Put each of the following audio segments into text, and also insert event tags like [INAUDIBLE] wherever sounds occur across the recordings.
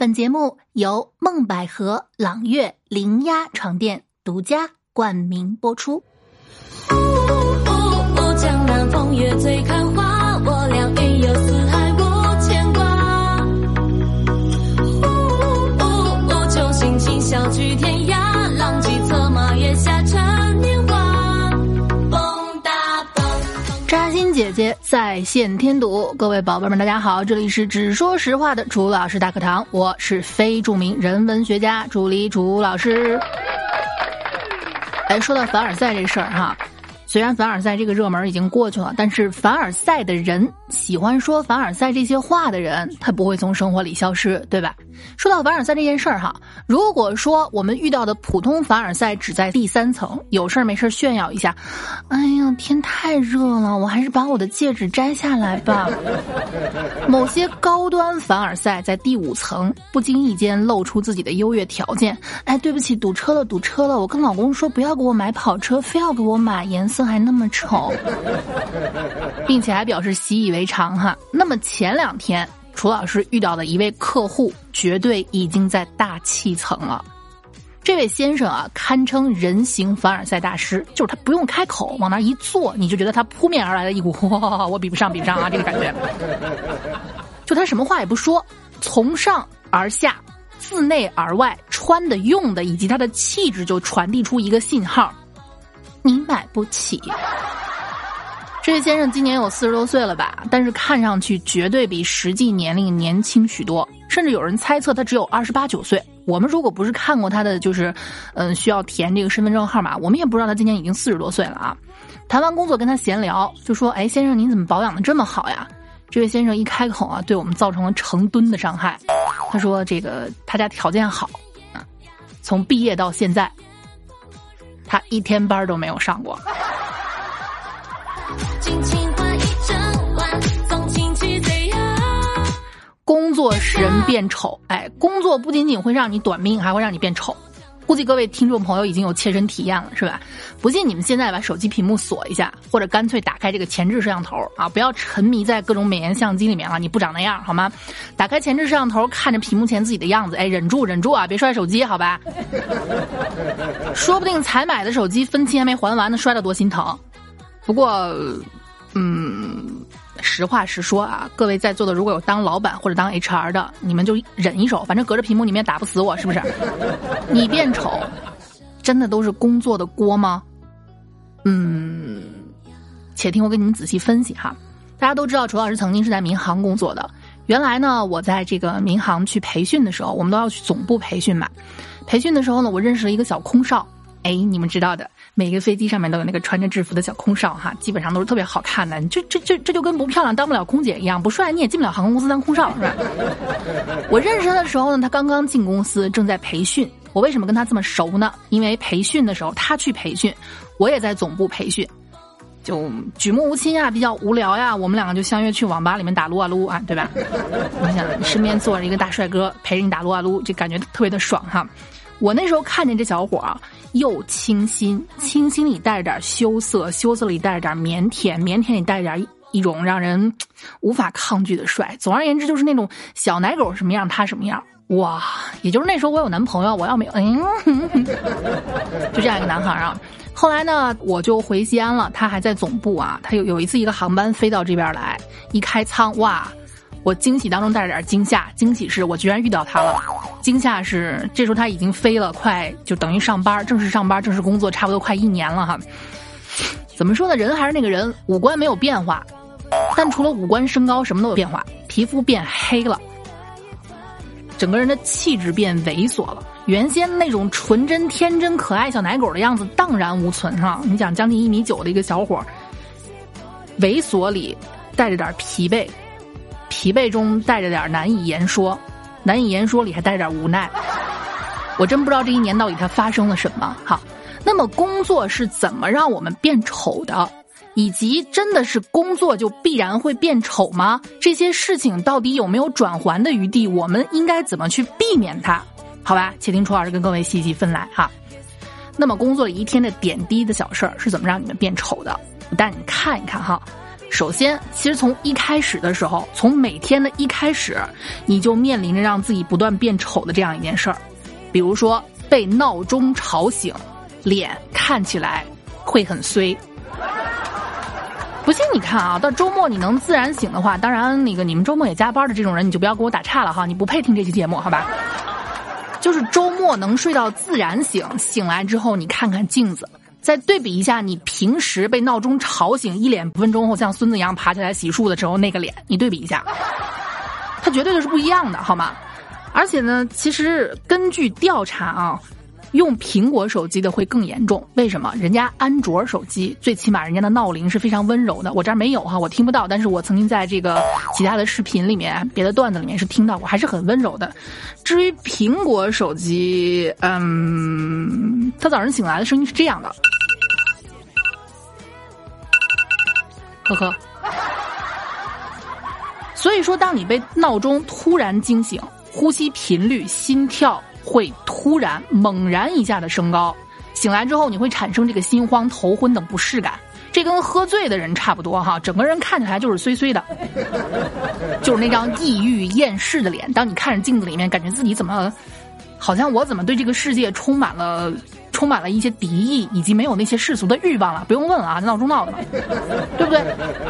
本节目由梦百合、朗月、灵鸭床垫独家冠名播出。江南风月醉看花，在线添堵，各位宝贝们，大家好，这里是只说实话的楚老师大课堂，我是非著名人文学家朱黎楚老师。哎，说到凡尔赛这事儿哈。虽然凡尔赛这个热门已经过去了，但是凡尔赛的人，喜欢说凡尔赛这些话的人，他不会从生活里消失，对吧？说到凡尔赛这件事儿哈，如果说我们遇到的普通凡尔赛只在第三层，有事儿没事儿炫耀一下，哎呀，天太热了，我还是把我的戒指摘下来吧。[LAUGHS] 某些高端凡尔赛在第五层，不经意间露出自己的优越条件。哎，对不起，堵车了，堵车了，我跟老公说不要给我买跑车，非要给我买颜色。还那么丑，并且还表示习以为常哈。那么前两天楚老师遇到的一位客户，绝对已经在大气层了。这位先生啊，堪称人形凡尔赛大师，就是他不用开口，往那一坐，你就觉得他扑面而来的一股 [LAUGHS] 哇，我比不上，比不上啊，这个感觉。就他什么话也不说，从上而下，自内而外，穿的、用的，以及他的气质，就传递出一个信号。你买不起。这位先生今年有四十多岁了吧？但是看上去绝对比实际年龄年轻许多，甚至有人猜测他只有二十八九岁。我们如果不是看过他的，就是，嗯，需要填这个身份证号码，我们也不知道他今年已经四十多岁了啊。谈完工作跟他闲聊，就说：“哎，先生，您怎么保养的这么好呀？”这位先生一开口啊，对我们造成了成吨的伤害。他说：“这个他家条件好，啊，从毕业到现在。”他一天班都没有上过。使人变丑，哎，工作不仅仅会让你短命，还会让你变丑。估计各位听众朋友已经有切身体验了，是吧？不信你们现在把手机屏幕锁一下，或者干脆打开这个前置摄像头啊，不要沉迷在各种美颜相机里面了，你不长那样好吗？打开前置摄像头，看着屏幕前自己的样子，哎，忍住忍住啊，别摔手机，好吧？说不定才买的手机分期还没还完呢，摔得多心疼。不过，嗯。实话实说啊，各位在座的如果有当老板或者当 HR 的，你们就忍一手，反正隔着屏幕你们也打不死我，是不是？[LAUGHS] 你变丑，真的都是工作的锅吗？嗯，且听我给你们仔细分析哈。大家都知道，楚老师曾经是在民航工作的。原来呢，我在这个民航去培训的时候，我们都要去总部培训嘛。培训的时候呢，我认识了一个小空少，哎，你们知道的。每个飞机上面都有那个穿着制服的小空少哈，基本上都是特别好看的。这这这这就跟不漂亮当不了空姐一样，不帅你也进不了航空公司当空少是吧？我认识他的时候呢，他刚刚进公司，正在培训。我为什么跟他这么熟呢？因为培训的时候他去培训，我也在总部培训，就举目无亲啊，比较无聊呀，我们两个就相约去网吧里面打撸啊撸啊，对吧？你想，身边坐着一个大帅哥陪着你打撸啊撸，就感觉特别的爽哈。我那时候看见这小伙儿，又清新，清新里带着点羞涩，羞涩里带着点腼腆，腼腆里带着点一种让人无法抗拒的帅。总而言之，就是那种小奶狗什么样，他什么样。哇！也就是那时候我有男朋友，我要没有，嗯，[LAUGHS] 就这样一个男孩啊。后来呢，我就回西安了，他还在总部啊。他有有一次一个航班飞到这边来，一开舱，哇！我惊喜当中带着点惊吓，惊喜是我居然遇到他了，惊吓是这时候他已经飞了，快就等于上班，正式上班，正式工作，差不多快一年了哈。怎么说呢？人还是那个人，五官没有变化，但除了五官身高什么都有变化，皮肤变黑了，整个人的气质变猥琐了，原先那种纯真、天真、可爱小奶狗的样子荡然无存哈。你想，将近一米九的一个小伙，猥琐里带着点疲惫。疲惫中带着点难以言说，难以言说里还带着点无奈。我真不知道这一年到底它发生了什么。好，那么工作是怎么让我们变丑的？以及真的是工作就必然会变丑吗？这些事情到底有没有转圜的余地？我们应该怎么去避免它？好吧，且听楚老师跟各位细细分来哈。那么工作了一天的点滴的小事儿是怎么让你们变丑的？我带你们看一看哈。首先，其实从一开始的时候，从每天的一开始，你就面临着让自己不断变丑的这样一件事儿，比如说被闹钟吵醒，脸看起来会很衰。不信你看啊，到周末你能自然醒的话，当然那个你们周末也加班的这种人，你就不要给我打岔了哈，你不配听这期节目，好吧？就是周末能睡到自然醒，醒来之后你看看镜子。再对比一下你平时被闹钟吵醒，一脸不分钟后像孙子一样爬起来洗漱的时候那个脸，你对比一下，它绝对就是不一样的，好吗？而且呢，其实根据调查啊，用苹果手机的会更严重。为什么？人家安卓手机最起码人家的闹铃是非常温柔的，我这儿没有哈，我听不到。但是我曾经在这个其他的视频里面、别的段子里面是听到过，还是很温柔的。至于苹果手机，嗯，他早上醒来的声音是这样的。呵呵，所以说，当你被闹钟突然惊醒，呼吸频率、心跳会突然猛然一下的升高，醒来之后你会产生这个心慌、头昏等不适感，这跟喝醉的人差不多哈，整个人看起来就是衰衰的，[LAUGHS] 就是那张抑郁厌世的脸。当你看着镜子里面，感觉自己怎么，好像我怎么对这个世界充满了。充满了一些敌意，以及没有那些世俗的欲望了。不用问了啊，闹钟闹的嘛，对不对？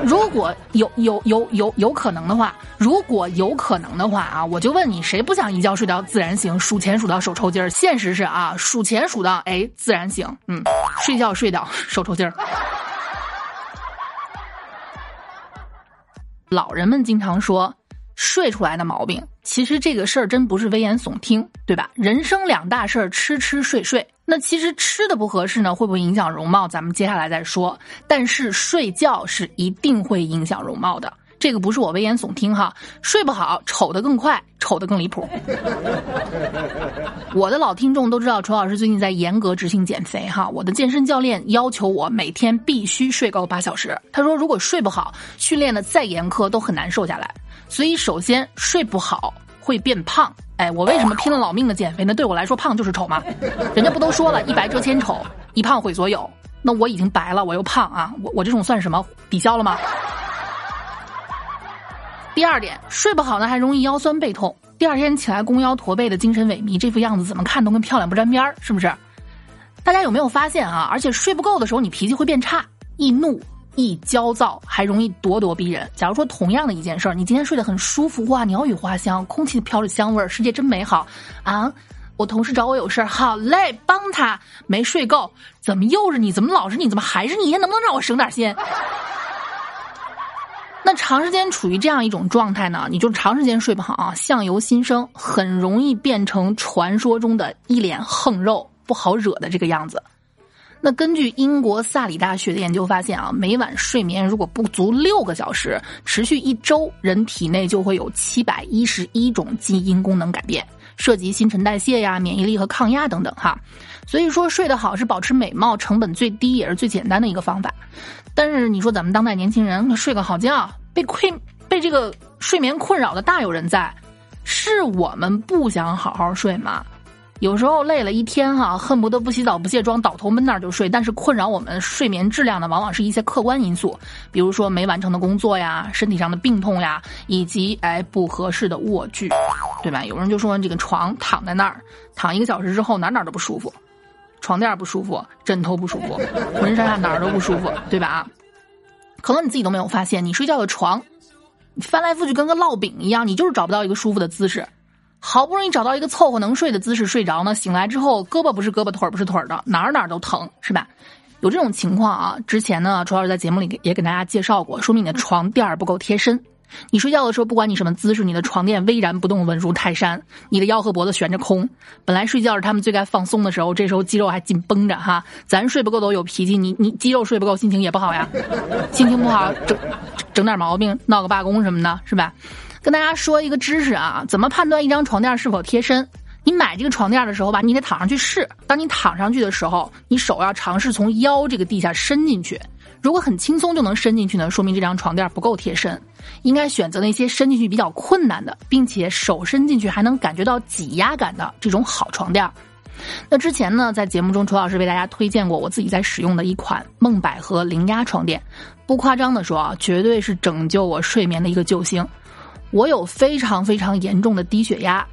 如果有有有有有可能的话，如果有可能的话啊，我就问你，谁不想一觉睡到自然醒，数钱数到手抽筋儿？现实是啊，数钱数到哎自然醒，嗯，睡觉睡到手抽筋儿。老人们经常说。睡出来的毛病，其实这个事儿真不是危言耸听，对吧？人生两大事儿，吃吃睡睡。那其实吃的不合适呢，会不会影响容貌？咱们接下来再说。但是睡觉是一定会影响容貌的，这个不是我危言耸听哈。睡不好，丑的更快，丑的更离谱。[LAUGHS] 我的老听众都知道，楚老师最近在严格执行减肥哈。我的健身教练要求我每天必须睡够八小时。他说，如果睡不好，训练的再严苛都很难瘦下来。所以，首先睡不好会变胖。哎，我为什么拼了老命的减肥呢？对我来说，胖就是丑吗？人家不都说了一白遮千丑，一胖毁所有。那我已经白了，我又胖啊，我我这种算什么？抵消了吗？第二点，睡不好呢，还容易腰酸背痛，第二天起来弓腰驼背的，精神萎靡，这副样子怎么看都跟漂亮不沾边儿，是不是？大家有没有发现啊？而且睡不够的时候，你脾气会变差，易怒。易焦躁，还容易咄咄逼人。假如说同样的一件事儿，你今天睡得很舒服，哇，鸟语花香，空气飘着香味儿，世界真美好啊！我同事找我有事儿，好嘞，帮他。没睡够，怎么又是你？怎么老是你？怎么还是你？能不能让我省点心？那长时间处于这样一种状态呢，你就长时间睡不好啊，相由心生，很容易变成传说中的一脸横肉，不好惹的这个样子。那根据英国萨里大学的研究发现啊，每晚睡眠如果不足六个小时，持续一周，人体内就会有七百一十一种基因功能改变，涉及新陈代谢呀、免疫力和抗压等等哈。所以说睡得好是保持美貌成本最低也是最简单的一个方法。但是你说咱们当代年轻人睡个好觉，被困被这个睡眠困扰的大有人在，是我们不想好好睡吗？有时候累了一天哈，恨不得不洗澡不卸妆倒头闷那儿就睡。但是困扰我们睡眠质量的，往往是一些客观因素，比如说没完成的工作呀、身体上的病痛呀，以及哎不合适的卧具，对吧？有人就说这个床躺在那儿，躺一个小时之后哪哪都不舒服，床垫不舒服，枕头不舒服，浑身上下哪儿都不舒服，对吧？可能你自己都没有发现，你睡觉的床，翻来覆去跟个烙饼一样，你就是找不到一个舒服的姿势。好不容易找到一个凑合能睡的姿势睡着呢，醒来之后胳膊不是胳膊腿儿不是腿儿的，哪儿哪儿都疼，是吧？有这种情况啊，之前呢，楚老师在节目里也给大家介绍过，说明你的床垫不够贴身。你睡觉的时候，不管你什么姿势，你的床垫巍然不动，稳如泰山，你的腰和脖子悬着空。本来睡觉是他们最该放松的时候，这时候肌肉还紧绷着哈。咱睡不够都有脾气，你你肌肉睡不够，心情也不好呀。心情不好，整整点毛病，闹个罢工什么的，是吧？跟大家说一个知识啊，怎么判断一张床垫是否贴身？你买这个床垫的时候吧，你得躺上去试。当你躺上去的时候，你手要尝试从腰这个地下伸进去。如果很轻松就能伸进去呢，说明这张床垫不够贴身。应该选择那些伸进去比较困难的，并且手伸进去还能感觉到挤压感的这种好床垫。那之前呢，在节目中，楚老师为大家推荐过我自己在使用的一款梦百合零压床垫，不夸张的说啊，绝对是拯救我睡眠的一个救星。我有非常非常严重的低血压，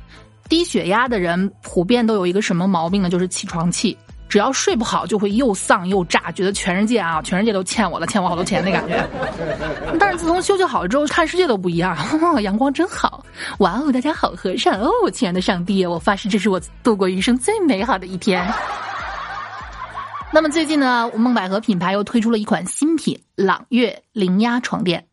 低血压的人普遍都有一个什么毛病呢？就是起床气。只要睡不好，就会又丧又炸，觉得全世界啊，全世界都欠我了，欠我好多钱的感觉。但是自从休息好了之后，看世界都不一样，[LAUGHS] 阳光真好，哇哦，大家好和善哦，亲爱的上帝，我发誓这是我度过余生最美好的一天。那么最近呢，梦百合品牌又推出了一款新品朗悦零压床垫。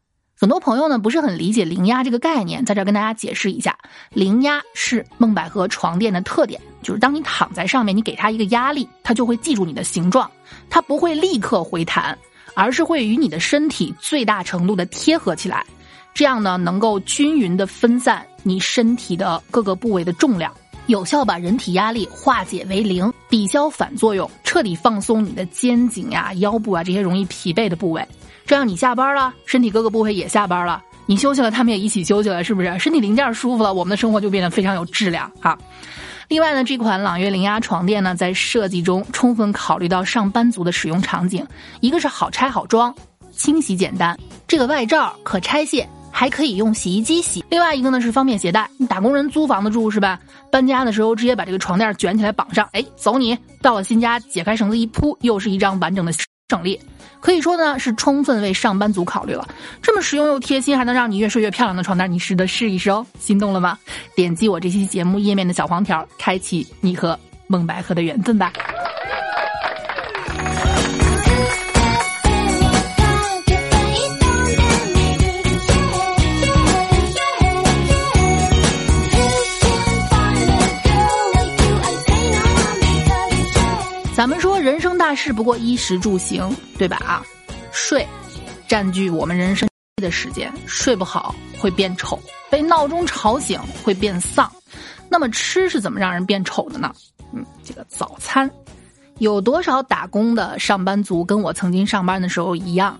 很多朋友呢不是很理解零压这个概念，在这跟大家解释一下，零压是梦百合床垫的特点，就是当你躺在上面，你给它一个压力，它就会记住你的形状，它不会立刻回弹，而是会与你的身体最大程度的贴合起来，这样呢能够均匀的分散你身体的各个部位的重量，有效把人体压力化解为零，抵消反作用，彻底放松你的肩颈呀、腰部啊这些容易疲惫的部位。这样你下班了，身体各个部位也下班了，你休息了，他们也一起休息了，是不是？身体零件舒服了，我们的生活就变得非常有质量哈。另外呢，这款朗悦零压床垫呢，在设计中充分考虑到上班族的使用场景，一个是好拆好装，清洗简单，这个外罩可拆卸，还可以用洗衣机洗。另外一个呢是方便携带，你打工人租房子住是吧？搬家的时候直接把这个床垫卷起来绑上，哎，走你到了新家，解开绳子一铺，又是一张完整的。省力，可以说呢是充分为上班族考虑了。这么实用又贴心，还能让你越睡越漂亮的床单，你值得试一试哦！心动了吗？点击我这期节目页面的小黄条，开启你和梦百合的缘分吧。咱们说人生大事不过衣食住行，对吧？啊，睡占据我们人生的时间，睡不好会变丑，被闹钟吵醒会变丧。那么吃是怎么让人变丑的呢？嗯，这个早餐，有多少打工的上班族跟我曾经上班的时候一样，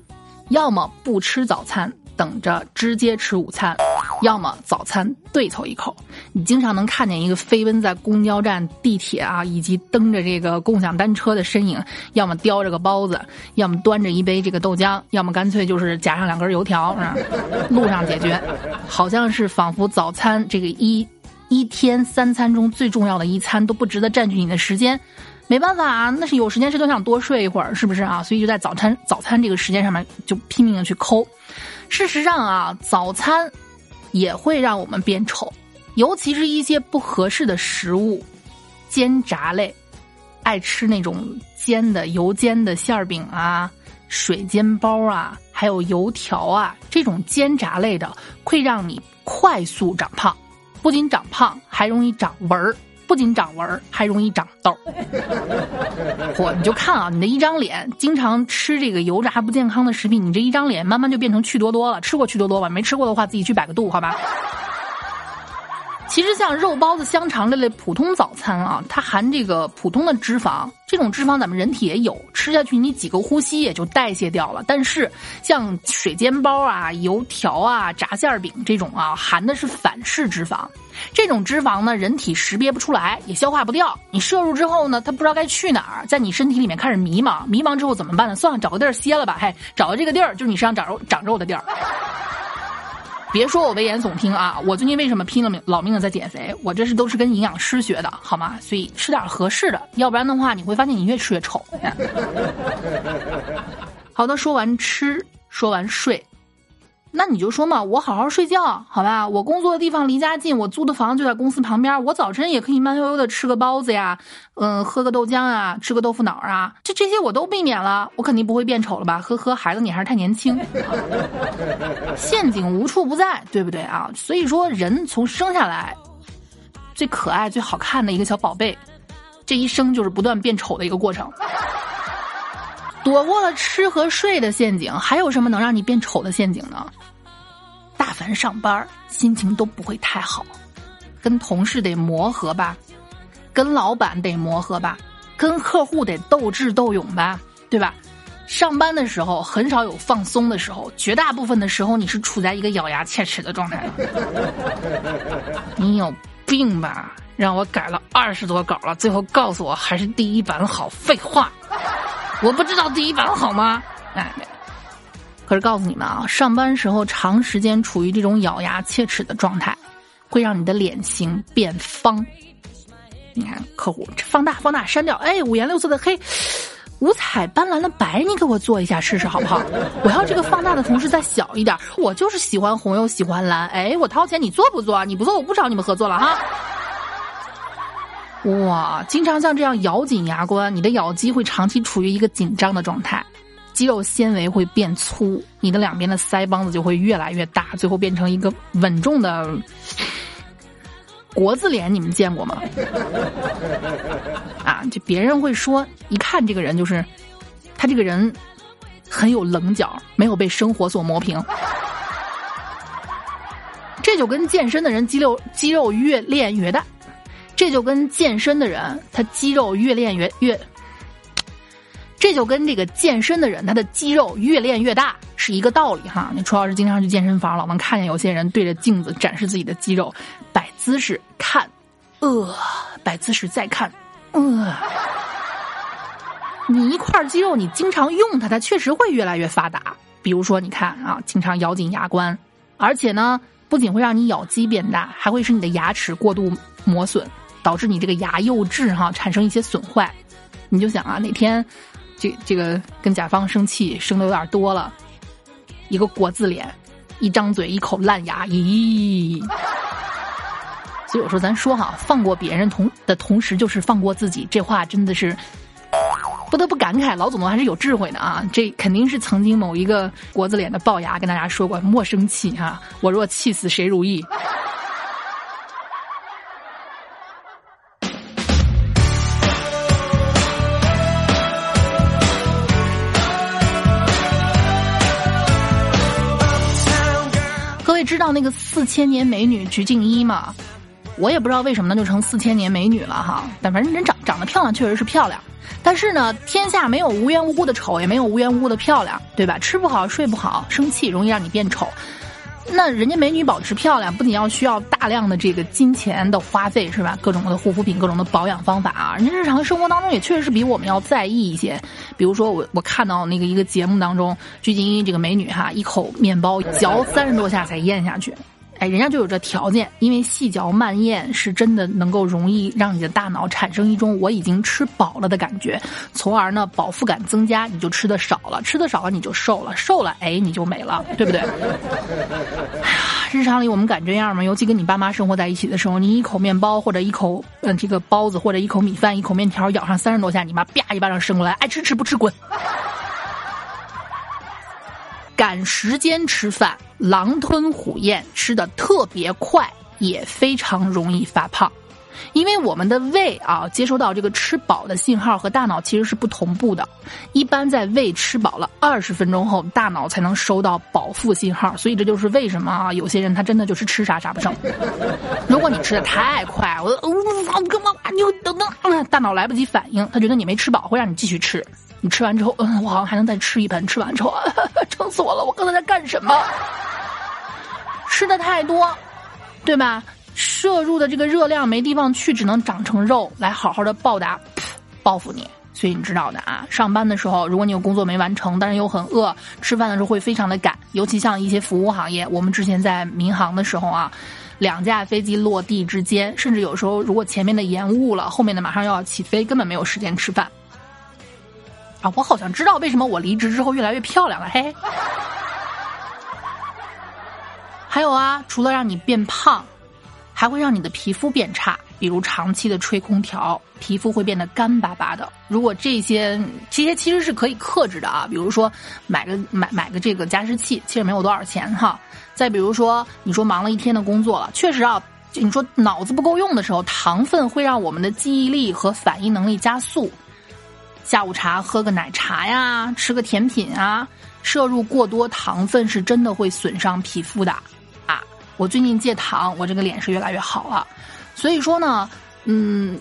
要么不吃早餐。等着直接吃午餐，要么早餐对凑一口。你经常能看见一个飞奔在公交站、地铁啊，以及蹬着这个共享单车的身影，要么叼着个包子，要么端着一杯这个豆浆，要么干脆就是夹上两根油条，路上解决。好像是仿佛早餐这个一一天三餐中最重要的一餐都不值得占据你的时间。没办法啊，那是有时间谁都想多睡一会儿，是不是啊？所以就在早餐早餐这个时间上面就拼命的去抠。事实上啊，早餐也会让我们变丑，尤其是一些不合适的食物，煎炸类，爱吃那种煎的油煎的馅儿饼啊、水煎包啊，还有油条啊，这种煎炸类的会让你快速长胖，不仅长胖，还容易长纹儿。不仅长纹儿，还容易长痘。[LAUGHS] 嚯，你就看啊，你的一张脸，经常吃这个油炸不健康的食品，你这一张脸慢慢就变成趣多多了。吃过趣多多吧？没吃过的话，自己去百个度，好吧。其实像肉包子、香肠这类普通早餐啊，它含这个普通的脂肪，这种脂肪咱们人体也有，吃下去你几个呼吸也就代谢掉了。但是像水煎包啊、油条啊、炸馅饼这种啊，含的是反式脂肪，这种脂肪呢，人体识别不出来，也消化不掉。你摄入之后呢，它不知道该去哪儿，在你身体里面开始迷茫，迷茫之后怎么办呢？算了，找个地儿歇了吧。嘿，找到这个地儿，就是你身上长肉长肉的地儿。别说我危言耸听啊！我最近为什么拼了命老命的在减肥？我这是都是跟营养师学的，好吗？所以吃点合适的，要不然的话，你会发现你越吃越丑。[LAUGHS] 好的，说完吃，说完睡。那你就说嘛，我好好睡觉，好吧？我工作的地方离家近，我租的房子就在公司旁边，我早晨也可以慢悠悠的吃个包子呀，嗯，喝个豆浆啊，吃个豆腐脑啊，这这些我都避免了，我肯定不会变丑了吧？呵呵，孩子你还是太年轻，[LAUGHS] 陷阱无处不在，对不对啊？所以说，人从生下来最可爱、最好看的一个小宝贝，这一生就是不断变丑的一个过程。躲过了吃和睡的陷阱，还有什么能让你变丑的陷阱呢？大凡上班，心情都不会太好，跟同事得磨合吧，跟老板得磨合吧，跟客户得斗智斗勇吧，对吧？上班的时候很少有放松的时候，绝大部分的时候你是处在一个咬牙切齿的状态。你有病吧？让我改了二十多稿了，最后告诉我还是第一版好，废话，我不知道第一版好吗？哎，可是告诉你们啊，上班时候长时间处于这种咬牙切齿的状态，会让你的脸型变方。你看，客户放大放大删掉，哎，五颜六色的黑，五彩斑斓的白，你给我做一下试试好不好？我要这个放大的同时再小一点，我就是喜欢红又喜欢蓝，哎，我掏钱，你做不做？你不做，我不找你们合作了哈。哇，经常像这样咬紧牙关，你的咬肌会长期处于一个紧张的状态，肌肉纤维会变粗，你的两边的腮帮子就会越来越大，最后变成一个稳重的国字脸。你们见过吗？[LAUGHS] 啊，就别人会说，一看这个人就是他这个人很有棱角，没有被生活所磨平。这就跟健身的人肌肉肌肉越练越大。这就跟健身的人，他肌肉越练越越，这就跟这个健身的人，他的肌肉越练越大是一个道理哈。你楚老师经常去健身房，老能看见有些人对着镜子展示自己的肌肉，摆姿势看，呃，摆姿势再看，呃，你一块肌肉，你经常用它，它确实会越来越发达。比如说，你看啊，经常咬紧牙关，而且呢，不仅会让你咬肌变大，还会使你的牙齿过度磨损。导致你这个牙釉质哈产生一些损坏，你就想啊，哪天这这个跟甲方生气生的有点多了，一个国字脸，一张嘴一口烂牙，咦！所以我说咱说哈，放过别人同的同时就是放过自己，这话真的是不得不感慨，老祖宗还是有智慧的啊！这肯定是曾经某一个国字脸的龅牙跟大家说过，莫生气哈，我若气死谁如意。那个四千年美女鞠婧祎嘛？我也不知道为什么呢，就成四千年美女了哈。但反正人长长得漂亮，确实是漂亮。但是呢，天下没有无缘无故的丑，也没有无缘无故的漂亮，对吧？吃不好睡不好，生气容易让你变丑。那人家美女保持漂亮，不仅要需要大量的这个金钱的花费，是吧？各种的护肤品，各种的保养方法啊，人家日常生活当中也确实是比我们要在意一些。比如说，我我看到那个一个节目当中，鞠婧祎这个美女哈，一口面包嚼三十多下才咽下去。哎，人家就有这条件，因为细嚼慢咽是真的能够容易让你的大脑产生一种我已经吃饱了的感觉，从而呢饱腹感增加，你就吃的少了，吃的少了你就瘦了，瘦了哎你就没了，对不对？哎呀，日常里我们敢这样吗？尤其跟你爸妈生活在一起的时候，你一口面包或者一口嗯这个包子或者一口米饭一口面条咬上三十多下，你妈啪一巴掌伸过来，爱吃吃不吃滚。赶时间吃饭，狼吞虎咽，吃的特别快，也非常容易发胖。因为我们的胃啊，接收到这个吃饱的信号和大脑其实是不同步的。一般在胃吃饱了二十分钟后，大脑才能收到饱腹信号。所以这就是为什么啊，有些人他真的就是吃啥啥不剩。如果你吃的太快，我我我干嘛？你等等，大脑来不及反应，他觉得你没吃饱，会让你继续吃。你吃完之后，嗯，我好像还能再吃一盆。吃完之后，[LAUGHS] 撑死我了！我刚才在干什么？吃的太多，对吧？摄入的这个热量没地方去，只能长成肉来好好的报答、报复你。所以你知道的啊，上班的时候，如果你有工作没完成，但是又很饿，吃饭的时候会非常的赶。尤其像一些服务行业，我们之前在民航的时候啊，两架飞机落地之间，甚至有时候如果前面的延误了，后面的马上又要起飞，根本没有时间吃饭。啊，我好像知道为什么我离职之后越来越漂亮了，嘿。还有啊，除了让你变胖，还会让你的皮肤变差，比如长期的吹空调，皮肤会变得干巴巴的。如果这些这些其实是可以克制的啊，比如说买个买买个这个加湿器，其实没有多少钱哈。再比如说，你说忙了一天的工作了，确实啊，你说脑子不够用的时候，糖分会让我们的记忆力和反应能力加速。下午茶喝个奶茶呀，吃个甜品啊，摄入过多糖分是真的会损伤皮肤的啊！我最近戒糖，我这个脸是越来越好了。所以说呢，嗯，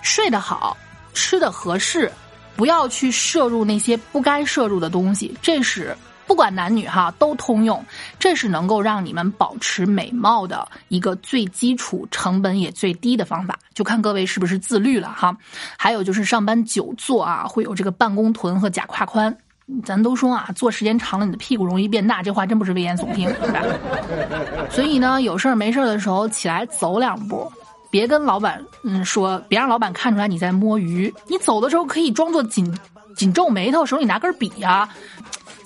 睡得好，吃的合适，不要去摄入那些不该摄入的东西，这是不管男女哈都通用，这是能够让你们保持美貌的一个最基础、成本也最低的方法，就看各位是不是自律了哈。还有就是上班久坐啊，会有这个办公臀和假胯宽。咱都说啊，坐时间长了，你的屁股容易变大，这话真不是危言耸听，是吧？所以呢，有事儿没事儿的时候起来走两步，别跟老板嗯说，别让老板看出来你在摸鱼。你走的时候可以装作紧紧皱眉头，手里拿根笔呀。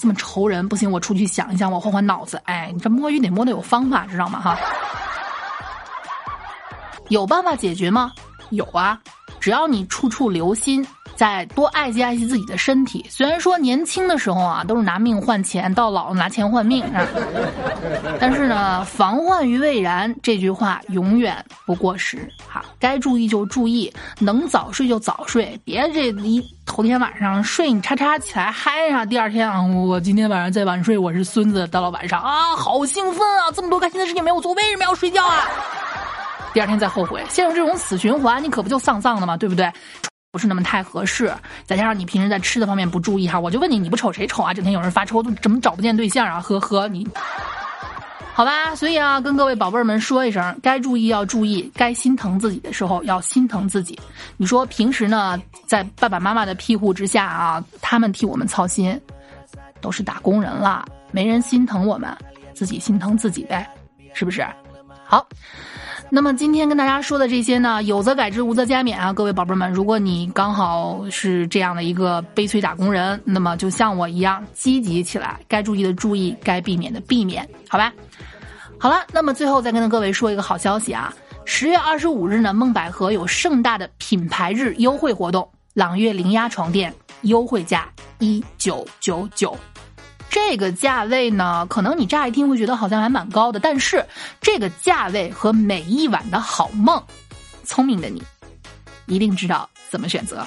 这么愁人不行，我出去想一想，我换换脑子。哎，你这摸鱼得摸的有方法，知道吗？哈，有办法解决吗？有啊，只要你处处留心。再多爱惜爱惜自己的身体。虽然说年轻的时候啊，都是拿命换钱，到老拿钱换命啊。但是呢，防患于未然这句话永远不过时。好，该注意就注意，能早睡就早睡，别这一头天晚上睡你叉叉起来嗨上，第二天啊，我今天晚上再晚睡，我是孙子。到了晚上啊，好兴奋啊，这么多开心的事情没有做，为什么要睡觉啊？第二天再后悔，陷入这种死循环，你可不就丧丧的吗？对不对？不是那么太合适，再加上你平时在吃的方面不注意哈，我就问你，你不瞅谁瞅啊？整天有人发愁，怎么找不见对象啊？呵呵，你，好吧。所以啊，跟各位宝贝儿们说一声，该注意要注意，该心疼自己的时候要心疼自己。你说平时呢，在爸爸妈妈的庇护之下啊，他们替我们操心，都是打工人了，没人心疼我们，自己心疼自己呗，是不是？好。那么今天跟大家说的这些呢，有则改之，无则加勉啊！各位宝贝们，如果你刚好是这样的一个悲催打工人，那么就像我一样积极起来，该注意的注意，该避免的避免，好吧？好了，那么最后再跟各位说一个好消息啊！十月二十五日呢，梦百合有盛大的品牌日优惠活动，朗悦零压床垫优惠价一九九九。这个价位呢，可能你乍一听会觉得好像还蛮高的，但是这个价位和每一晚的好梦，聪明的你一定知道怎么选择。